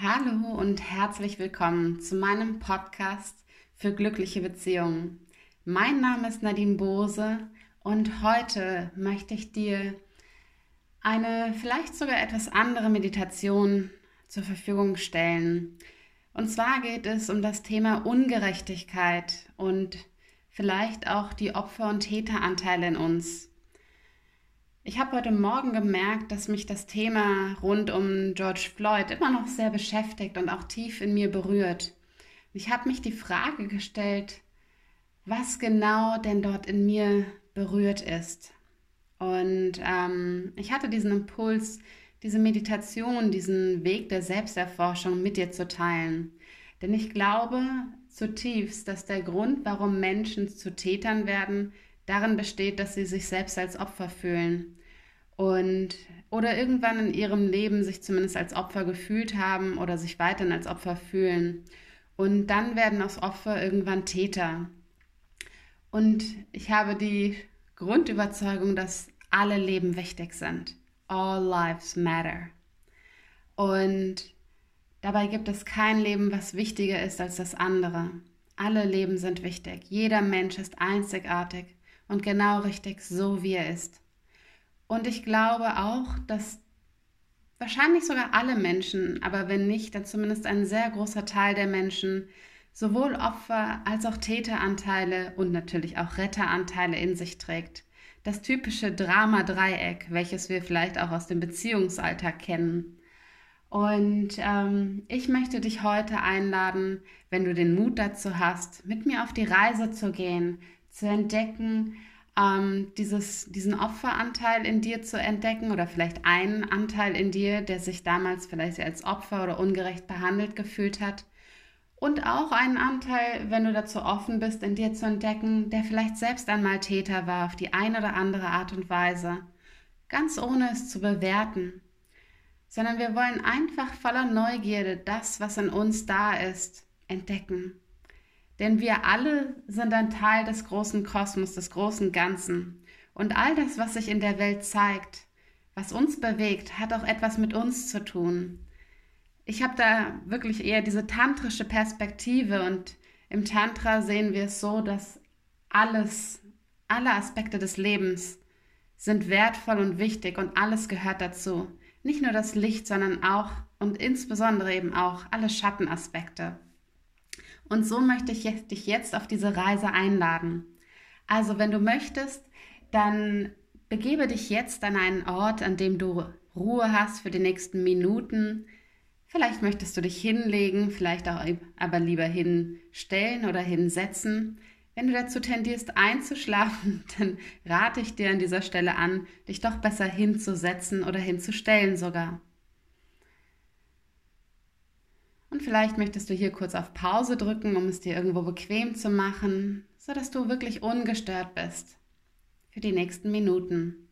Hallo und herzlich willkommen zu meinem Podcast für glückliche Beziehungen. Mein Name ist Nadine Bose und heute möchte ich dir eine vielleicht sogar etwas andere Meditation zur Verfügung stellen. Und zwar geht es um das Thema Ungerechtigkeit und vielleicht auch die Opfer- und Täteranteile in uns. Ich habe heute Morgen gemerkt, dass mich das Thema rund um George Floyd immer noch sehr beschäftigt und auch tief in mir berührt. Ich habe mich die Frage gestellt, was genau denn dort in mir berührt ist. Und ähm, ich hatte diesen Impuls, diese Meditation, diesen Weg der Selbsterforschung mit dir zu teilen. Denn ich glaube zutiefst, dass der Grund, warum Menschen zu Tätern werden, darin besteht, dass sie sich selbst als Opfer fühlen und oder irgendwann in ihrem Leben sich zumindest als Opfer gefühlt haben oder sich weiterhin als Opfer fühlen. Und dann werden aus Opfer irgendwann Täter. Und ich habe die Grundüberzeugung, dass alle Leben wichtig sind. All lives matter. Und dabei gibt es kein Leben, was wichtiger ist als das andere. Alle Leben sind wichtig. Jeder Mensch ist einzigartig und genau richtig so, wie er ist. Und ich glaube auch, dass wahrscheinlich sogar alle Menschen, aber wenn nicht, dann zumindest ein sehr großer Teil der Menschen sowohl Opfer als auch Täteranteile und natürlich auch Retteranteile in sich trägt. Das typische Drama-Dreieck, welches wir vielleicht auch aus dem Beziehungsalltag kennen. Und ähm, ich möchte dich heute einladen, wenn du den Mut dazu hast, mit mir auf die Reise zu gehen, zu entdecken, ähm, dieses, diesen Opferanteil in dir zu entdecken oder vielleicht einen Anteil in dir, der sich damals vielleicht als Opfer oder ungerecht behandelt gefühlt hat. Und auch einen Anteil, wenn du dazu offen bist, in dir zu entdecken, der vielleicht selbst einmal Täter war auf die eine oder andere Art und Weise, ganz ohne es zu bewerten, sondern wir wollen einfach voller Neugierde das, was in uns da ist, entdecken. Denn wir alle sind ein Teil des großen Kosmos, des großen Ganzen. Und all das, was sich in der Welt zeigt, was uns bewegt, hat auch etwas mit uns zu tun. Ich habe da wirklich eher diese tantrische Perspektive und im Tantra sehen wir es so, dass alles, alle Aspekte des Lebens sind wertvoll und wichtig und alles gehört dazu. Nicht nur das Licht, sondern auch und insbesondere eben auch alle Schattenaspekte. Und so möchte ich dich jetzt auf diese Reise einladen. Also wenn du möchtest, dann begebe dich jetzt an einen Ort, an dem du Ruhe hast für die nächsten Minuten. Vielleicht möchtest du dich hinlegen, vielleicht auch aber lieber hinstellen oder hinsetzen. Wenn du dazu tendierst einzuschlafen, dann rate ich dir an dieser Stelle an, dich doch besser hinzusetzen oder hinzustellen sogar. Und vielleicht möchtest du hier kurz auf Pause drücken, um es dir irgendwo bequem zu machen, sodass du wirklich ungestört bist für die nächsten Minuten.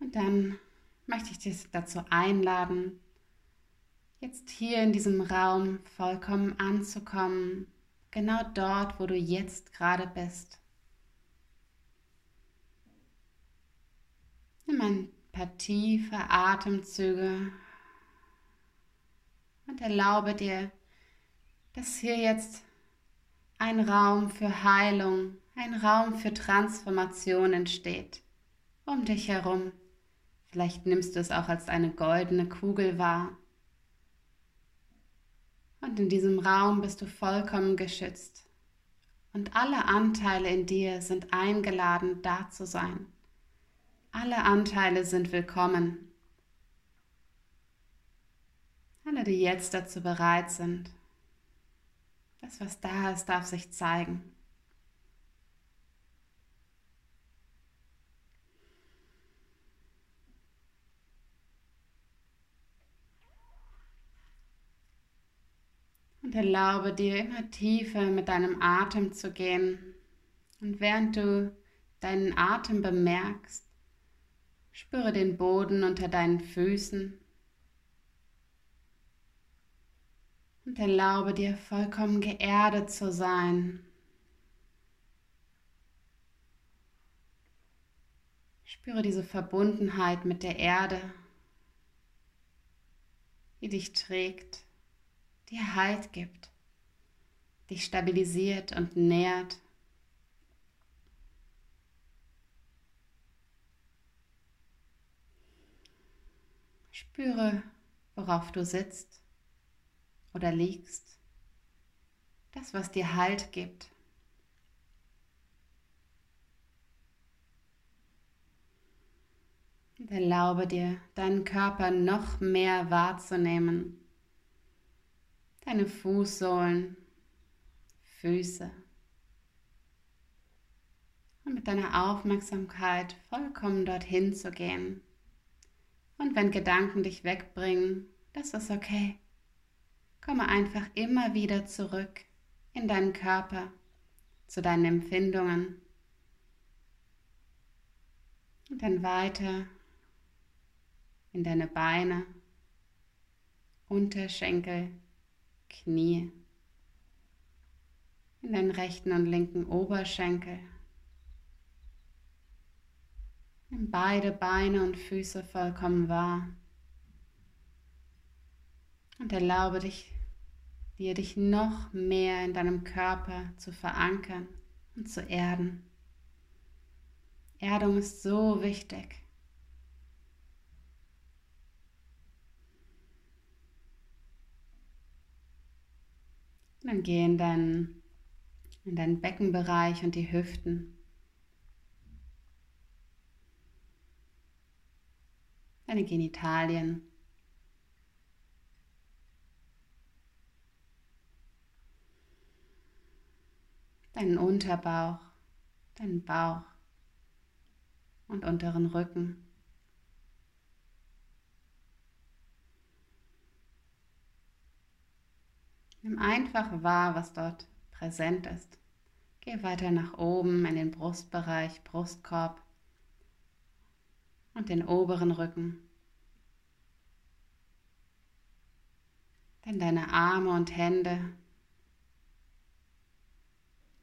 Und dann möchte ich dich dazu einladen, jetzt hier in diesem Raum vollkommen anzukommen, genau dort, wo du jetzt gerade bist. Nimm ein paar tiefe Atemzüge und erlaube dir, dass hier jetzt ein Raum für Heilung, ein Raum für Transformation entsteht. Um dich herum. Vielleicht nimmst du es auch als eine goldene Kugel wahr. Und in diesem Raum bist du vollkommen geschützt. Und alle Anteile in dir sind eingeladen, da zu sein. Alle Anteile sind willkommen. Alle, die jetzt dazu bereit sind. Das, was da ist, darf sich zeigen. Und erlaube dir immer tiefer mit deinem Atem zu gehen. Und während du deinen Atem bemerkst, Spüre den Boden unter deinen Füßen und erlaube dir vollkommen geerdet zu sein. Spüre diese Verbundenheit mit der Erde, die dich trägt, dir Halt gibt, dich stabilisiert und nährt. Spüre, worauf du sitzt oder liegst, das, was dir Halt gibt. Und erlaube dir, deinen Körper noch mehr wahrzunehmen. Deine Fußsohlen, Füße. Und mit deiner Aufmerksamkeit vollkommen dorthin zu gehen. Und wenn Gedanken dich wegbringen, das ist okay. Komme einfach immer wieder zurück in deinen Körper, zu deinen Empfindungen. Und dann weiter in deine Beine, Unterschenkel, Knie, in deinen rechten und linken Oberschenkel. Nimm beide Beine und Füße vollkommen wahr und erlaube dich, dir dich noch mehr in deinem Körper zu verankern und zu erden. Erdung ist so wichtig. Dann geh in deinen, in deinen Beckenbereich und die Hüften. Deine Genitalien. Deinen Unterbauch, deinen Bauch und unteren Rücken. Nimm einfach wahr, was dort präsent ist. Geh weiter nach oben in den Brustbereich, Brustkorb und den oberen Rücken. Dann deine Arme und Hände,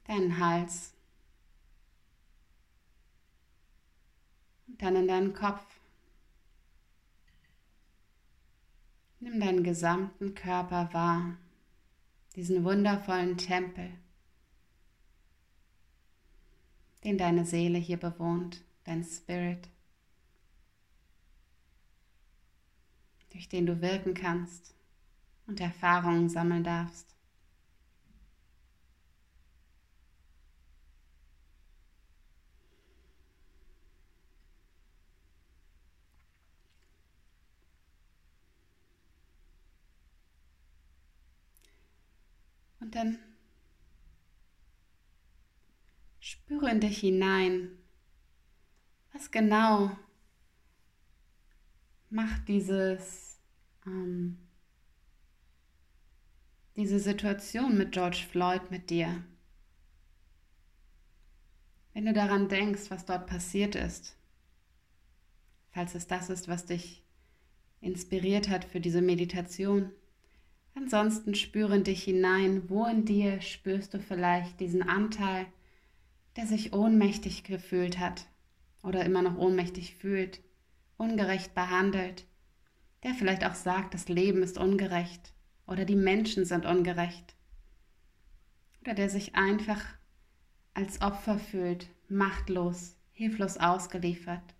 deinen Hals und dann in deinen Kopf. Nimm deinen gesamten Körper wahr diesen wundervollen Tempel, den deine Seele hier bewohnt, dein Spirit, durch den du wirken kannst und Erfahrungen sammeln darfst. Und dann spüre in dich hinein, was genau macht dieses, ähm, diese Situation mit George Floyd mit dir. Wenn du daran denkst, was dort passiert ist, falls es das ist, was dich inspiriert hat für diese Meditation, Ansonsten spüre in dich hinein, wo in dir spürst du vielleicht diesen Anteil, der sich ohnmächtig gefühlt hat oder immer noch ohnmächtig fühlt, ungerecht behandelt, der vielleicht auch sagt, das Leben ist ungerecht oder die Menschen sind ungerecht. Oder der sich einfach als Opfer fühlt, machtlos, hilflos ausgeliefert.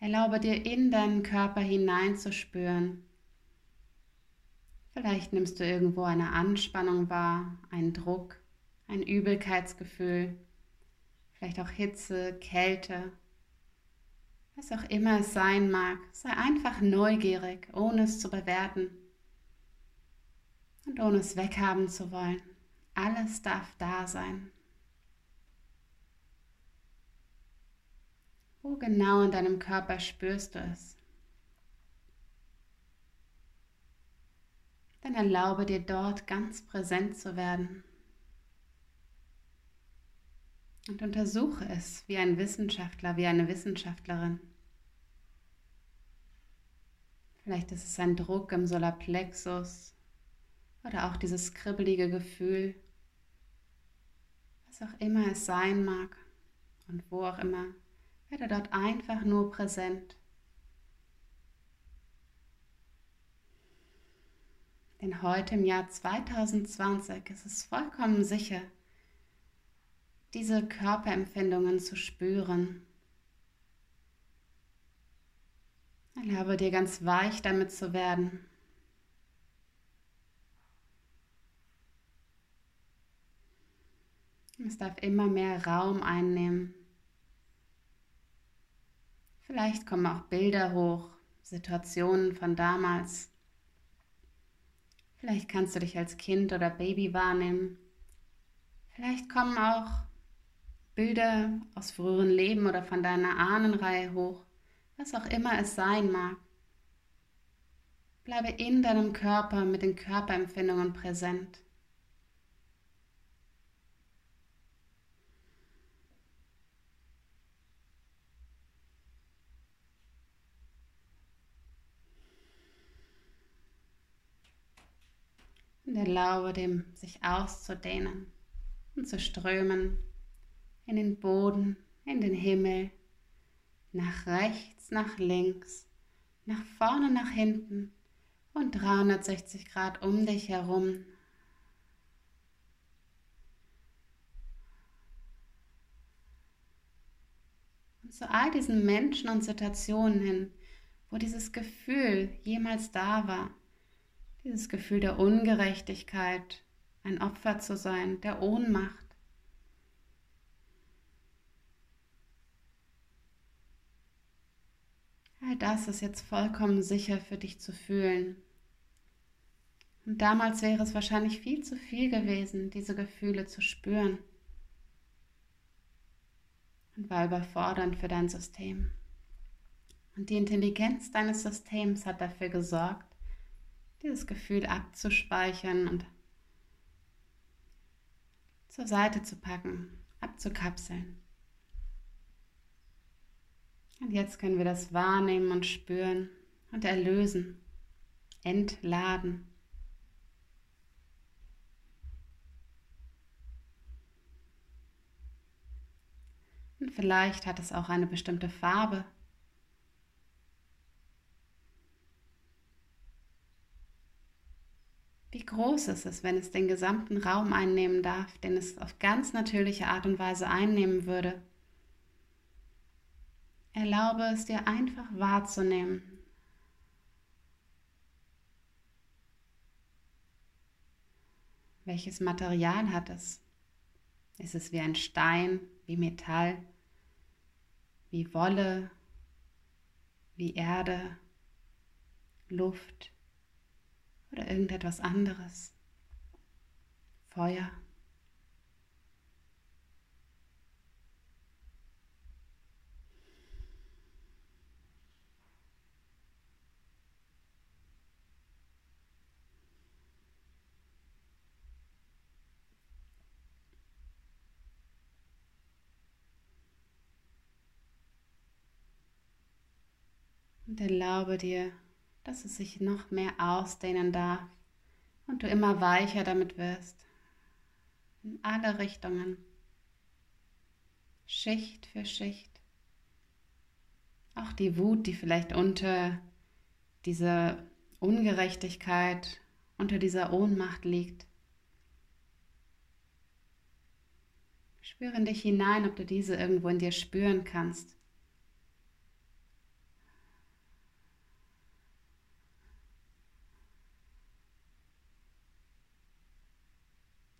Erlaube dir in deinen Körper hineinzuspüren. Vielleicht nimmst du irgendwo eine Anspannung wahr, einen Druck, ein Übelkeitsgefühl, vielleicht auch Hitze, Kälte, was auch immer es sein mag. Sei einfach neugierig, ohne es zu bewerten und ohne es weghaben zu wollen. Alles darf da sein. Wo genau in deinem Körper spürst du es? dann erlaube dir dort ganz präsent zu werden. Und untersuche es wie ein Wissenschaftler, wie eine Wissenschaftlerin. Vielleicht ist es ein Druck im Solarplexus oder auch dieses kribbelige Gefühl, was auch immer es sein mag und wo auch immer Werde dort einfach nur präsent. Denn heute im Jahr 2020 ist es vollkommen sicher, diese Körperempfindungen zu spüren. Erlaube dir ganz weich damit zu werden. Es darf immer mehr Raum einnehmen. Vielleicht kommen auch Bilder hoch, Situationen von damals. Vielleicht kannst du dich als Kind oder Baby wahrnehmen. Vielleicht kommen auch Bilder aus früheren Leben oder von deiner Ahnenreihe hoch, was auch immer es sein mag. Bleibe in deinem Körper mit den Körperempfindungen präsent. und erlaube dem sich auszudehnen und zu strömen in den Boden, in den Himmel, nach rechts, nach links, nach vorne, nach hinten und 360 Grad um dich herum. Und zu all diesen Menschen und Situationen hin, wo dieses Gefühl jemals da war, dieses Gefühl der Ungerechtigkeit, ein Opfer zu sein, der Ohnmacht. All das ist jetzt vollkommen sicher für dich zu fühlen. Und damals wäre es wahrscheinlich viel zu viel gewesen, diese Gefühle zu spüren. Und war überfordernd für dein System. Und die Intelligenz deines Systems hat dafür gesorgt, dieses Gefühl abzuspeichern und zur Seite zu packen, abzukapseln. Und jetzt können wir das wahrnehmen und spüren und erlösen, entladen. Und vielleicht hat es auch eine bestimmte Farbe, Wie groß ist es, wenn es den gesamten Raum einnehmen darf, den es auf ganz natürliche Art und Weise einnehmen würde? Erlaube es dir einfach wahrzunehmen. Welches Material hat es? Ist es wie ein Stein, wie Metall, wie Wolle, wie Erde, Luft? oder irgendetwas anderes. Feuer. Und erlaube dir, dass es sich noch mehr ausdehnen darf und du immer weicher damit wirst. In alle Richtungen. Schicht für Schicht. Auch die Wut, die vielleicht unter dieser Ungerechtigkeit, unter dieser Ohnmacht liegt. Spüre in dich hinein, ob du diese irgendwo in dir spüren kannst.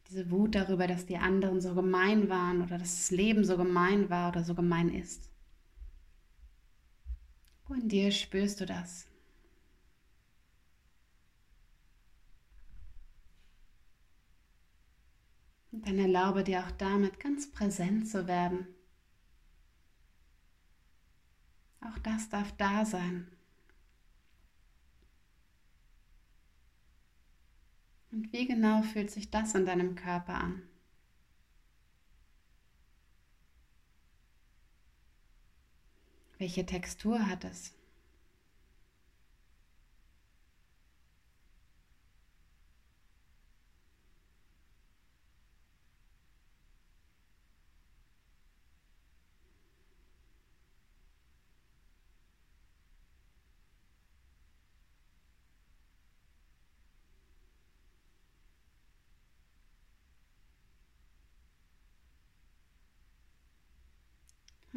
Diese Wut darüber, dass die anderen so gemein waren oder dass das Leben so gemein war oder so gemein ist. Wo in dir spürst du das? Und dann erlaube dir auch damit ganz präsent zu werden. Auch das darf da sein. Und wie genau fühlt sich das in deinem Körper an? Welche Textur hat es?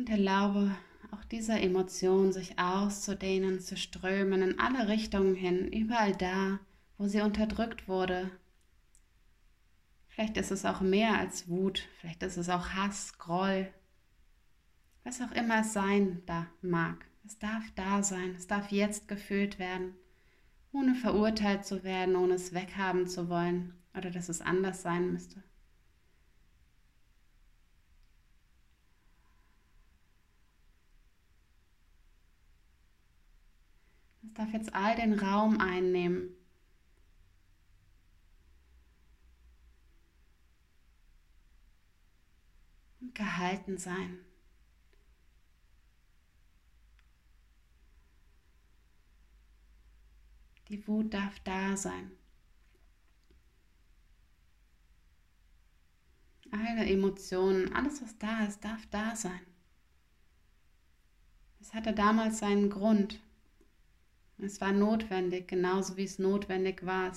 Und erlaube auch dieser Emotion sich auszudehnen, zu strömen in alle Richtungen hin, überall da, wo sie unterdrückt wurde. Vielleicht ist es auch mehr als Wut, vielleicht ist es auch Hass, Groll, was auch immer es sein da mag. Es darf da sein, es darf jetzt gefühlt werden, ohne verurteilt zu werden, ohne es weghaben zu wollen oder dass es anders sein müsste. Es darf jetzt all den Raum einnehmen. Und gehalten sein. Die Wut darf da sein. Alle Emotionen, alles was da ist, darf da sein. Es hatte damals seinen Grund. Es war notwendig, genauso wie es notwendig war,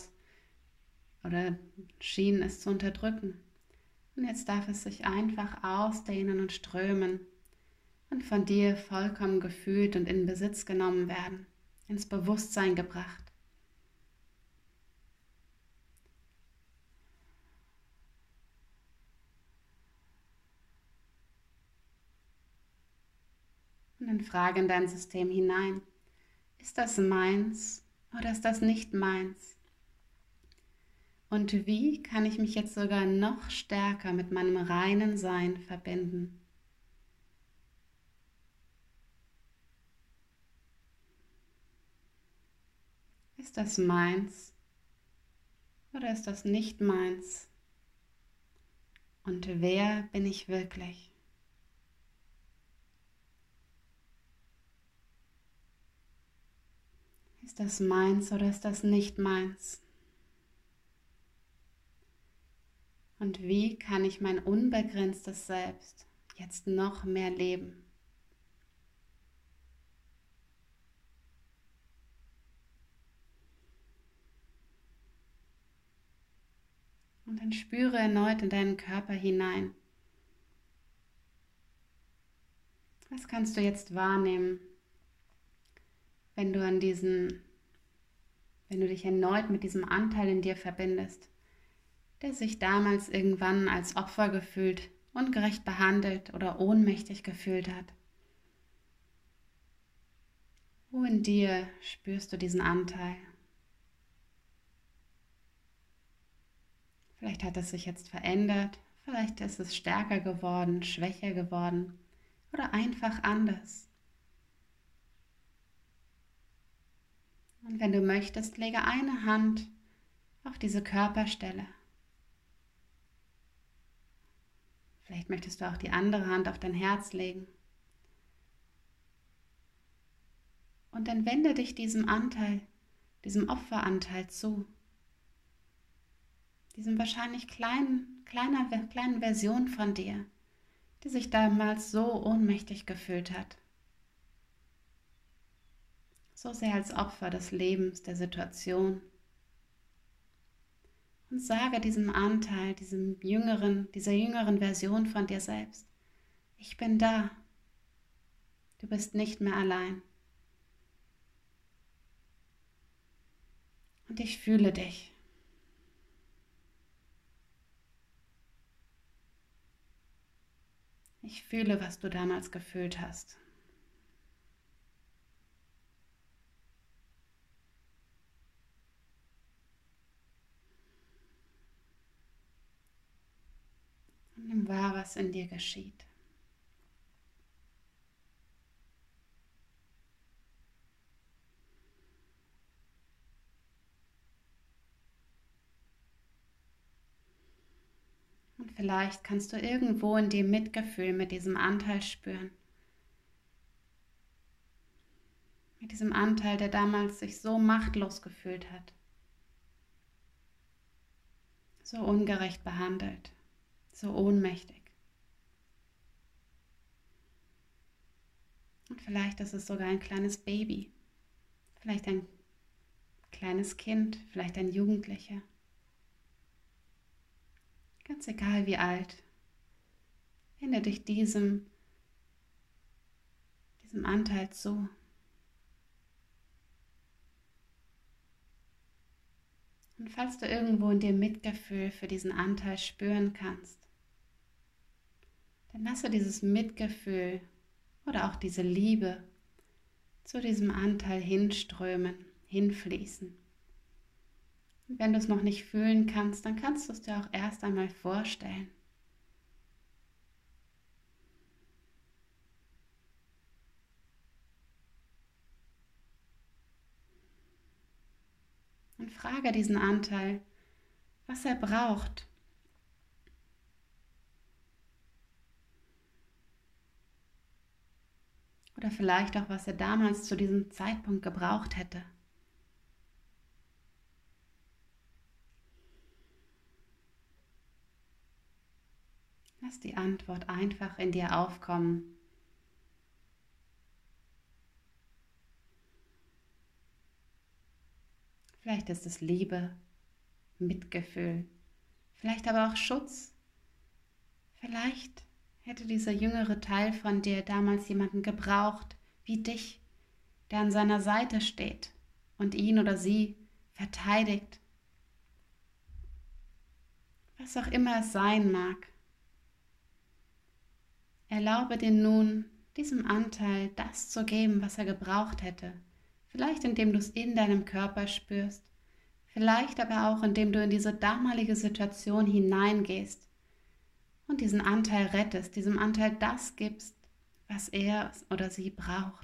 oder schien es zu unterdrücken. Und jetzt darf es sich einfach ausdehnen und strömen und von dir vollkommen gefühlt und in Besitz genommen werden, ins Bewusstsein gebracht. Und dann frage in dein System hinein. Ist das meins oder ist das nicht meins? Und wie kann ich mich jetzt sogar noch stärker mit meinem reinen Sein verbinden? Ist das meins oder ist das nicht meins? Und wer bin ich wirklich? Ist das meins oder ist das nicht meins? Und wie kann ich mein unbegrenztes Selbst jetzt noch mehr leben? Und dann spüre erneut in deinen Körper hinein. Was kannst du jetzt wahrnehmen? Wenn du an diesen, wenn du dich erneut mit diesem Anteil in dir verbindest, der sich damals irgendwann als Opfer gefühlt, ungerecht behandelt oder ohnmächtig gefühlt hat. Wo in dir spürst du diesen Anteil? Vielleicht hat es sich jetzt verändert, vielleicht ist es stärker geworden, schwächer geworden oder einfach anders. Und wenn du möchtest, lege eine Hand auf diese Körperstelle. Vielleicht möchtest du auch die andere Hand auf dein Herz legen. Und dann wende dich diesem Anteil, diesem Opferanteil zu. Diesem wahrscheinlich kleinen, kleiner, kleinen Version von dir, die sich damals so ohnmächtig gefühlt hat so sehr als Opfer des Lebens, der Situation. Und sage diesem Anteil, diesem jüngeren, dieser jüngeren Version von dir selbst, ich bin da. Du bist nicht mehr allein. Und ich fühle dich. Ich fühle, was du damals gefühlt hast. Nimm wahr, was in dir geschieht. Und vielleicht kannst du irgendwo in dir Mitgefühl mit diesem Anteil spüren. Mit diesem Anteil, der damals sich so machtlos gefühlt hat. So ungerecht behandelt so ohnmächtig. Und vielleicht ist es sogar ein kleines Baby, vielleicht ein kleines Kind, vielleicht ein Jugendlicher. Ganz egal wie alt, wende dich diesem diesem Anteil zu. Und falls du irgendwo in dir Mitgefühl für diesen Anteil spüren kannst, dann lasse dieses Mitgefühl oder auch diese Liebe zu diesem Anteil hinströmen, hinfließen. Und wenn du es noch nicht fühlen kannst, dann kannst du es dir auch erst einmal vorstellen. Und frage diesen Anteil, was er braucht. Oder vielleicht auch, was er damals zu diesem Zeitpunkt gebraucht hätte. Lass die Antwort einfach in dir aufkommen. Vielleicht ist es Liebe, Mitgefühl, vielleicht aber auch Schutz. Vielleicht hätte dieser jüngere Teil von dir damals jemanden gebraucht wie dich, der an seiner Seite steht und ihn oder sie verteidigt. Was auch immer es sein mag. Erlaube dir nun, diesem Anteil das zu geben, was er gebraucht hätte Vielleicht indem du es in deinem Körper spürst, vielleicht aber auch indem du in diese damalige Situation hineingehst und diesen Anteil rettest, diesem Anteil das gibst, was er oder sie braucht.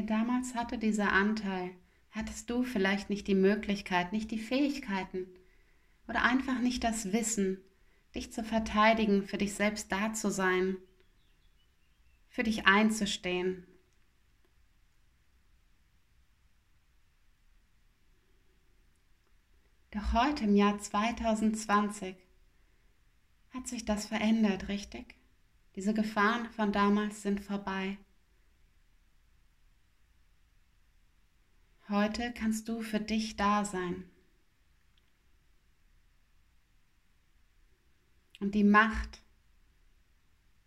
Denn damals hatte dieser Anteil, hattest du vielleicht nicht die Möglichkeit, nicht die Fähigkeiten oder einfach nicht das Wissen, dich zu verteidigen, für dich selbst da zu sein, für dich einzustehen. Doch heute im Jahr 2020 hat sich das verändert, richtig? Diese Gefahren von damals sind vorbei. Heute kannst du für dich da sein. Und die Macht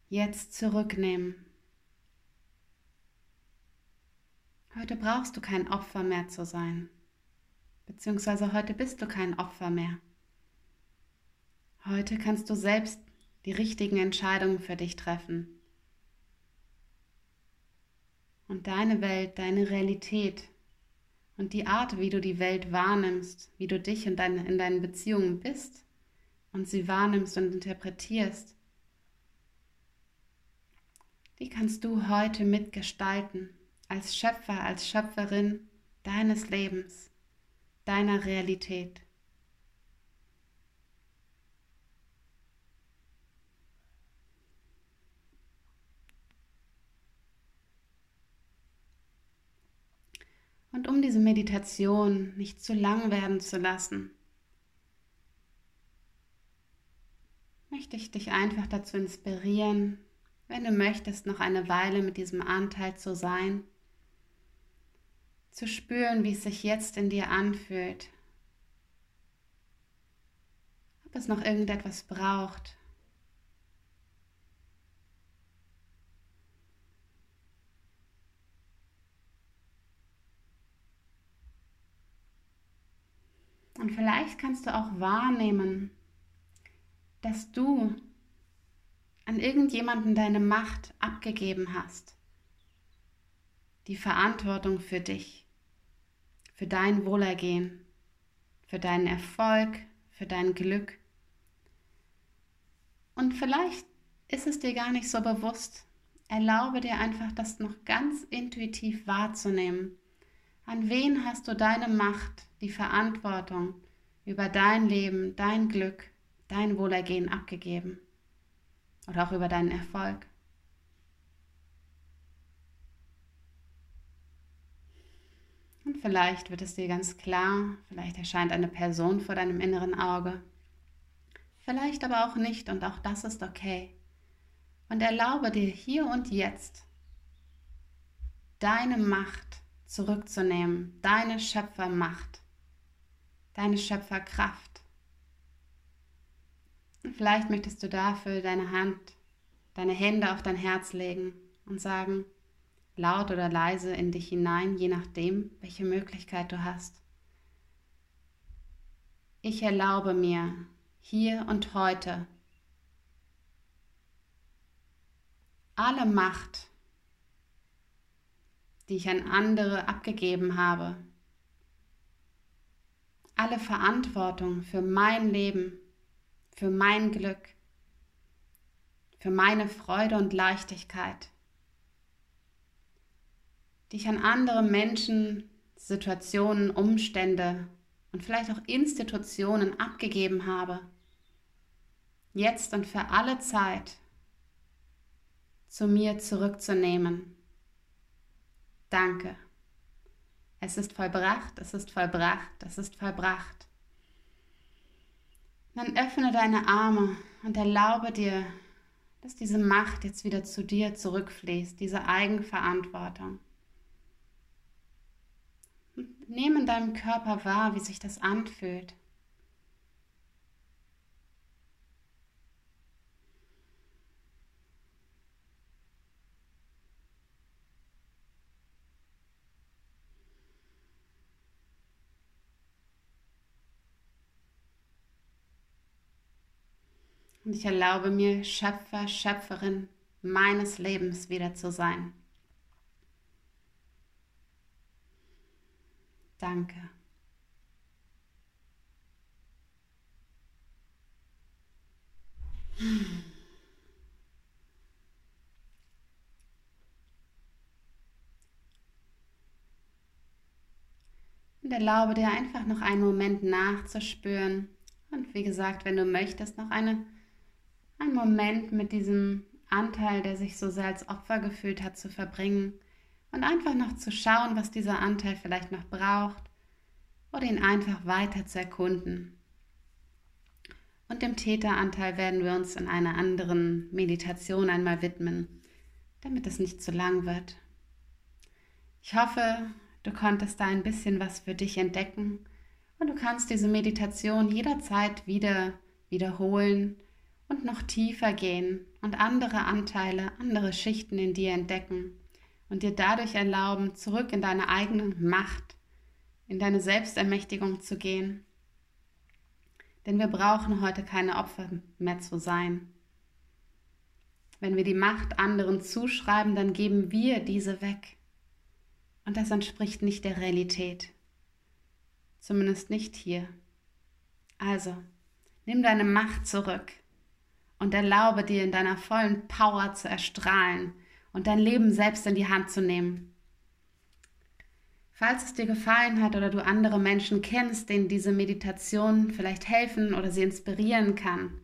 jetzt zurücknehmen. Heute brauchst du kein Opfer mehr zu sein. Beziehungsweise heute bist du kein Opfer mehr. Heute kannst du selbst die richtigen Entscheidungen für dich treffen. Und deine Welt, deine Realität und die Art, wie du die Welt wahrnimmst, wie du dich in, dein, in deinen Beziehungen bist und sie wahrnimmst und interpretierst, die kannst du heute mitgestalten, als Schöpfer, als Schöpferin deines Lebens, deiner Realität. Und um diese Meditation nicht zu lang werden zu lassen, möchte ich dich einfach dazu inspirieren, wenn du möchtest, noch eine Weile mit diesem Anteil zu sein, zu spüren, wie es sich jetzt in dir anfühlt, ob es noch irgendetwas braucht, Und vielleicht kannst du auch wahrnehmen, dass du an irgendjemanden deine Macht abgegeben hast. die Verantwortung für dich, für dein Wohlergehen, für deinen Erfolg, für dein Glück. Und vielleicht ist es dir gar nicht so bewusst. Erlaube dir einfach, das noch ganz intuitiv wahrzunehmen. An wen hast du deine Macht, die Verantwortung über dein Leben, dein Glück, dein Wohlergehen abgegeben? Oder auch über deinen Erfolg? Und vielleicht wird es dir ganz klar, vielleicht erscheint eine Person vor deinem inneren Auge, vielleicht aber auch nicht und auch das ist okay. Und erlaube dir hier und jetzt deine Macht zurückzunehmen, deine Schöpfermacht, deine Schöpferkraft. Und vielleicht möchtest du dafür deine Hand, deine Hände auf dein Herz legen und sagen, laut oder leise in dich hinein, je nachdem, welche Möglichkeit du hast. Ich erlaube mir hier und heute alle Macht, die ich an andere abgegeben habe, alle Verantwortung für mein Leben, für mein Glück, für meine Freude und Leichtigkeit die ich an andere Menschen, Situationen, Umstände und vielleicht auch Institutionen abgegeben habe, jetzt und für alle Zeit zu mir zurückzunehmen. Danke. Es ist vollbracht, es ist vollbracht, es ist vollbracht. Dann öffne deine Arme und erlaube dir, dass diese Macht jetzt wieder zu dir zurückfließt, diese Eigenverantwortung. Nimm in deinem Körper wahr, wie sich das anfühlt. Und ich erlaube mir, Schöpfer, Schöpferin meines Lebens wieder zu sein. Danke. Und erlaube dir einfach noch einen Moment nachzuspüren. Und wie gesagt, wenn du möchtest, noch eine, einen Moment mit diesem Anteil, der sich so sehr als Opfer gefühlt hat, zu verbringen und einfach noch zu schauen, was dieser Anteil vielleicht noch braucht oder ihn einfach weiter zu erkunden. Und dem Täteranteil werden wir uns in einer anderen Meditation einmal widmen, damit es nicht zu lang wird. Ich hoffe, du konntest da ein bisschen was für dich entdecken und du kannst diese Meditation jederzeit wieder wiederholen und noch tiefer gehen und andere Anteile, andere Schichten in dir entdecken und dir dadurch erlauben, zurück in deine eigene Macht, in deine Selbstermächtigung zu gehen. Denn wir brauchen heute keine Opfer mehr zu sein. Wenn wir die Macht anderen zuschreiben, dann geben wir diese weg. Und das entspricht nicht der Realität. Zumindest nicht hier. Also, nimm deine Macht zurück und erlaube dir in deiner vollen Power zu erstrahlen und dein Leben selbst in die Hand zu nehmen. Falls es dir gefallen hat oder du andere Menschen kennst, denen diese Meditation vielleicht helfen oder sie inspirieren kann,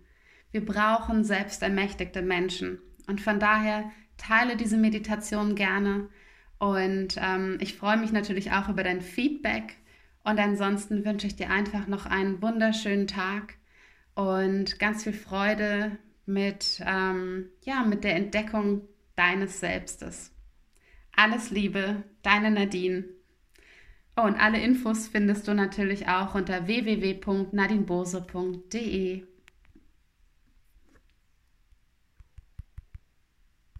wir brauchen selbstermächtigte Menschen. Und von daher teile diese Meditation gerne. Und ähm, ich freue mich natürlich auch über dein Feedback. Und ansonsten wünsche ich dir einfach noch einen wunderschönen Tag und ganz viel Freude mit, ähm, ja, mit der Entdeckung deines Selbstes. Alles Liebe, deine Nadine. Oh, und alle Infos findest du natürlich auch unter www.nadinebose.de.